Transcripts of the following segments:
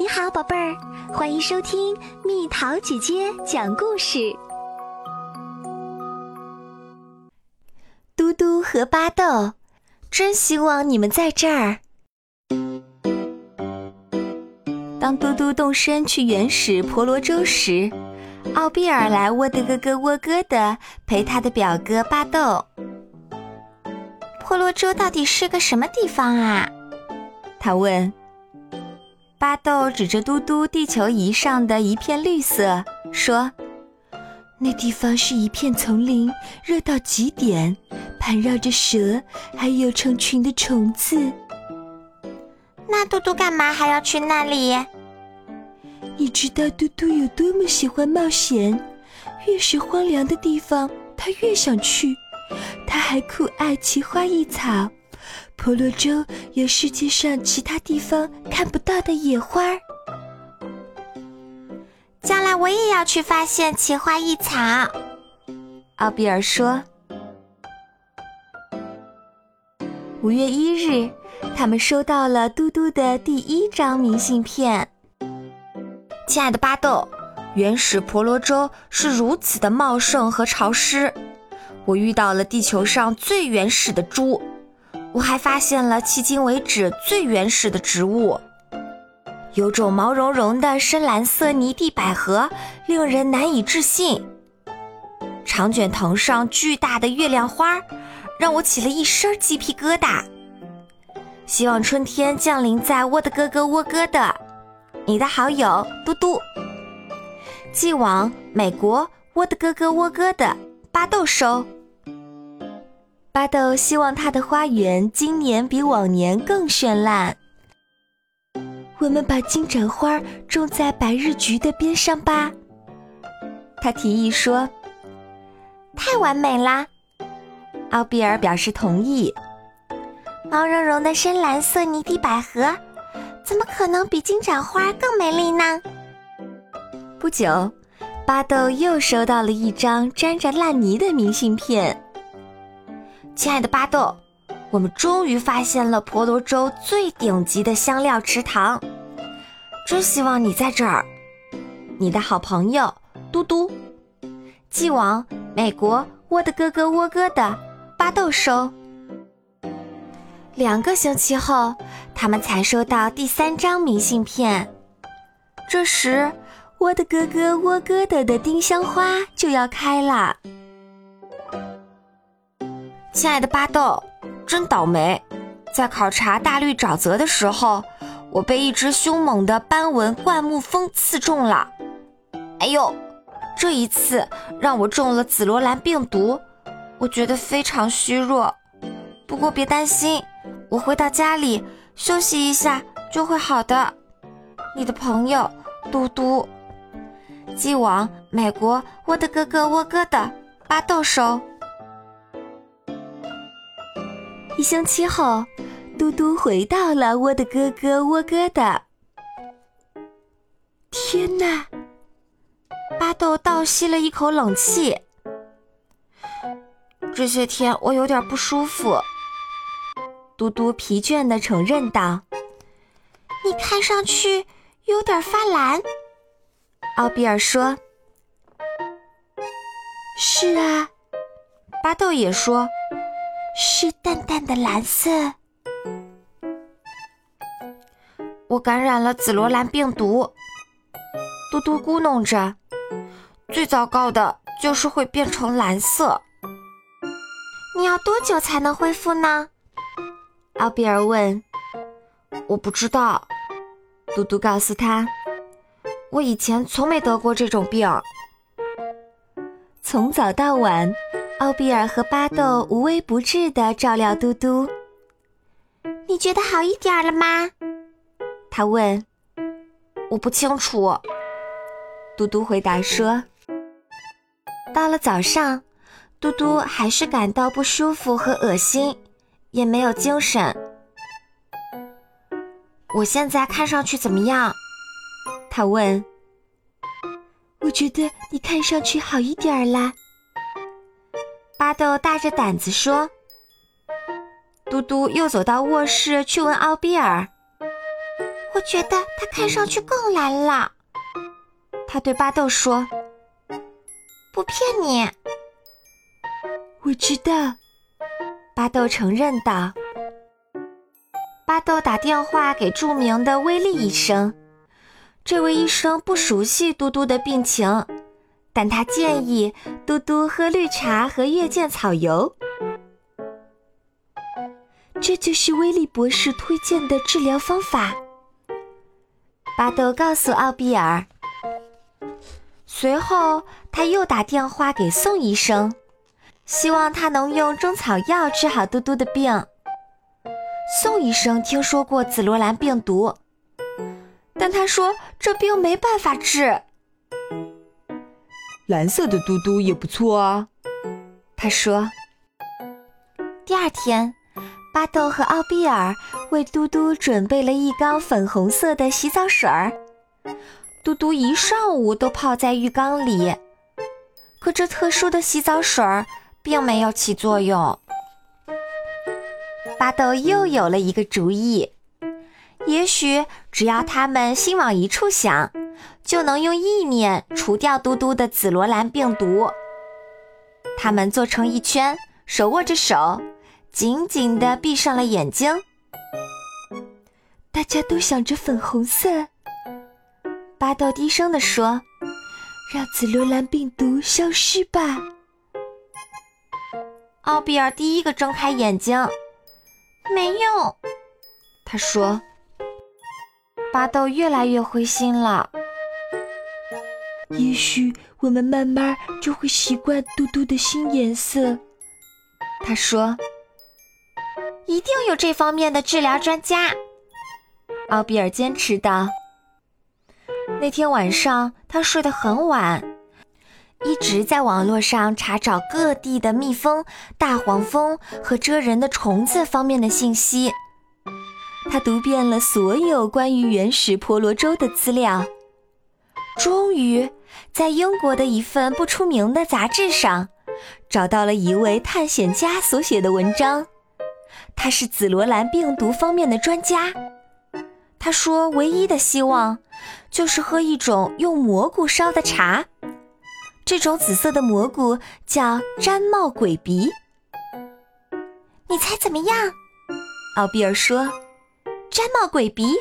你好，宝贝儿，欢迎收听蜜桃姐姐讲故事。嘟嘟和巴豆，真希望你们在这儿。当嘟嘟动身去原始婆罗洲时，奥比尔来窝的哥哥窝哥的陪他的表哥巴豆。婆罗洲到底是个什么地方啊？他问。巴豆指着嘟嘟地球仪上的一片绿色，说：“那地方是一片丛林，热到极点，盘绕着蛇，还有成群的虫子。”那嘟嘟干嘛还要去那里？你知道嘟嘟有多么喜欢冒险，越是荒凉的地方，他越想去。他还酷爱奇花异草。婆罗洲有世界上其他地方看不到的野花儿，将来我也要去发现奇花异草。奥比尔说：“五月一日，他们收到了嘟嘟的第一张明信片。亲爱的巴豆，原始婆罗洲是如此的茂盛和潮湿，我遇到了地球上最原始的猪。”我还发现了迄今为止最原始的植物，有种毛茸茸的深蓝色泥地百合，令人难以置信。长卷藤上巨大的月亮花，让我起了一身鸡皮疙瘩。希望春天降临在我的哥哥窝哥的，你的好友嘟嘟。寄往美国我的哥哥窝哥的巴豆收。巴豆希望他的花园今年比往年更绚烂。我们把金盏花种在百日菊的边上吧，他提议说。太完美啦！奥比尔表示同意。毛茸茸的深蓝色泥地百合，怎么可能比金盏花更美丽呢？不久，巴豆又收到了一张沾着烂泥的明信片。亲爱的巴豆，我们终于发现了婆罗洲最顶级的香料池塘，真希望你在这儿。你的好朋友嘟嘟，寄往美国我的哥哥窝哥的巴豆收。两个星期后，他们才收到第三张明信片。这时，我的哥哥窝哥的的丁香花就要开了。亲爱的巴豆，真倒霉！在考察大绿沼泽的时候，我被一只凶猛的斑纹灌木蜂刺中了。哎呦，这一次让我中了紫罗兰病毒，我觉得非常虚弱。不过别担心，我回到家里休息一下就会好的。你的朋友嘟嘟，寄往美国我的哥哥沃哥的巴豆收。一星期后，嘟嘟回到了我的哥哥窝哥的。天哪！巴豆倒吸了一口冷气。这些天我有点不舒服。嘟嘟疲倦的承认道：“你看上去有点发蓝。”奥比尔说：“是啊。”巴豆也说。是淡淡的蓝色。我感染了紫罗兰病毒。嘟嘟咕哝着，最糟糕的就是会变成蓝色。你要多久才能恢复呢？奥比尔问。我不知道。嘟嘟告诉他，我以前从没得过这种病。从早到晚。奥比尔和巴豆无微不至的照料嘟嘟。你觉得好一点了吗？他问。我不清楚。嘟嘟回答说。到了早上，嘟嘟还是感到不舒服和恶心，也没有精神。我现在看上去怎么样？他问。我觉得你看上去好一点啦。巴豆大着胆子说：“嘟嘟又走到卧室去问奥比尔。我觉得他看上去更蓝了。他对巴豆说：“不骗你，我知道。”巴豆承认道。巴豆打电话给著名的威利医生，这位医生不熟悉嘟嘟的病情，但他建议嘟嘟喝绿茶和月见草油。这就是威利博士推荐的治疗方法。巴豆告诉奥比尔。随后，他又打电话给宋医生，希望他能用中草药治好嘟嘟的病。宋医生听说过紫罗兰病毒，但他说这病没办法治。蓝色的嘟嘟也不错啊，他说。第二天，巴豆和奥比尔为嘟嘟准备了一缸粉红色的洗澡水儿，嘟嘟一上午都泡在浴缸里，可这特殊的洗澡水儿并没有起作用。巴豆又有了一个主意，也许只要他们心往一处想，就能用意念除掉嘟嘟的紫罗兰病毒。他们坐成一圈，手握着手，紧紧地闭上了眼睛。大家都想着粉红色，巴豆低声地说：“让紫罗兰病毒消失吧。”奥比尔第一个睁开眼睛。没用，他说。巴豆越来越灰心了。也许我们慢慢就会习惯嘟嘟的新颜色，他说。一定有这方面的治疗专家，奥比尔坚持道。那天晚上他睡得很晚，一直在网络上查找各地的蜜蜂、大黄蜂和蜇人的虫子方面的信息。他读遍了所有关于原始婆罗洲的资料，终于在英国的一份不出名的杂志上找到了一位探险家所写的文章。他是紫罗兰病毒方面的专家。他说，唯一的希望就是喝一种用蘑菇烧的茶。这种紫色的蘑菇叫毡帽鬼鼻。你猜怎么样？奥比尔说：“毡帽鬼鼻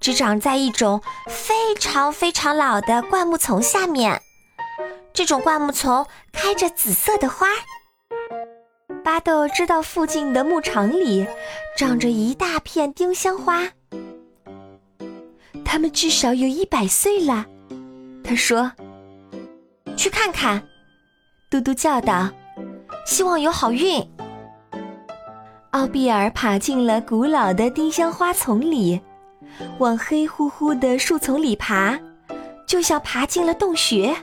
只长在一种非常非常老的灌木丛下面。这种灌木丛开着紫色的花。”巴豆知道附近的牧场里长着一大片丁香花，它们至少有一百岁了。他说：“去看看。”嘟嘟叫道：“希望有好运。”奥比尔爬进了古老的丁香花丛里，往黑乎乎的树丛里爬，就像爬进了洞穴。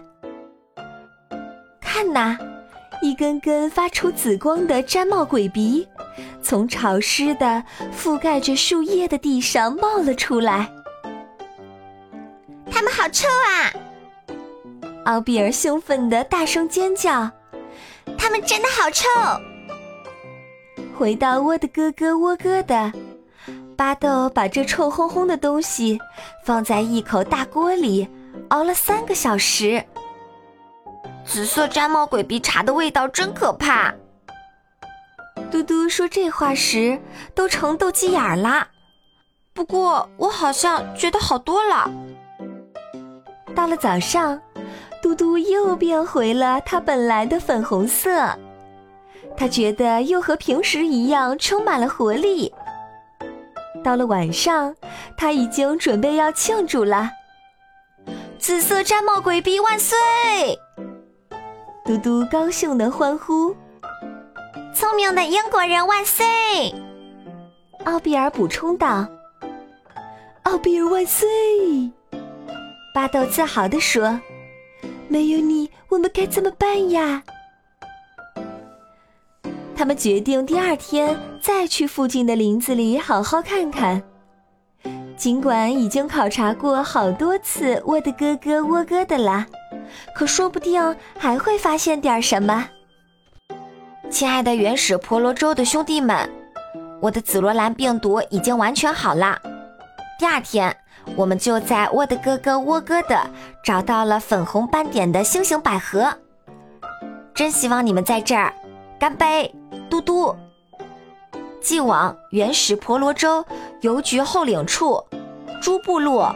看呐！一根根发出紫光的毡帽鬼鼻，从潮湿的、覆盖着树叶的地上冒了出来。它们好臭啊！奥比尔兴奋地大声尖叫：“它们真的好臭！”回到窝的咯咯窝咯的，巴豆把这臭烘烘的东西放在一口大锅里，熬了三个小时。紫色毡帽鬼鼻茶的味道真可怕。嘟嘟说这话时都成斗鸡眼了。不过我好像觉得好多了。到了早上，嘟嘟又变回了它本来的粉红色，他觉得又和平时一样充满了活力。到了晚上，他已经准备要庆祝了。紫色毡帽鬼鼻万岁！嘟嘟高兴地欢呼：“聪明的英国人万岁！”奥比尔补充道：“奥比尔万岁！”巴豆自豪地说：“没有你，我们该怎么办呀？”他们决定第二天再去附近的林子里好好看看。尽管已经考察过好多次我的哥哥窝哥的了。可说不定还会发现点什么。亲爱的原始婆罗洲的兄弟们，我的紫罗兰病毒已经完全好了。第二天，我们就在我的哥哥窝哥的找到了粉红斑点的星星百合。真希望你们在这儿，干杯，嘟嘟！寄往原始婆罗洲邮局后领处，朱部落。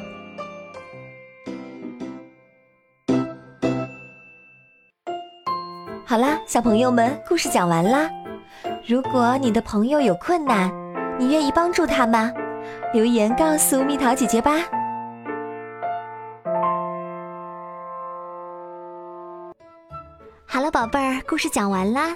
好啦，小朋友们，故事讲完啦。如果你的朋友有困难，你愿意帮助他吗？留言告诉蜜桃姐姐吧。好了，宝贝儿，故事讲完啦。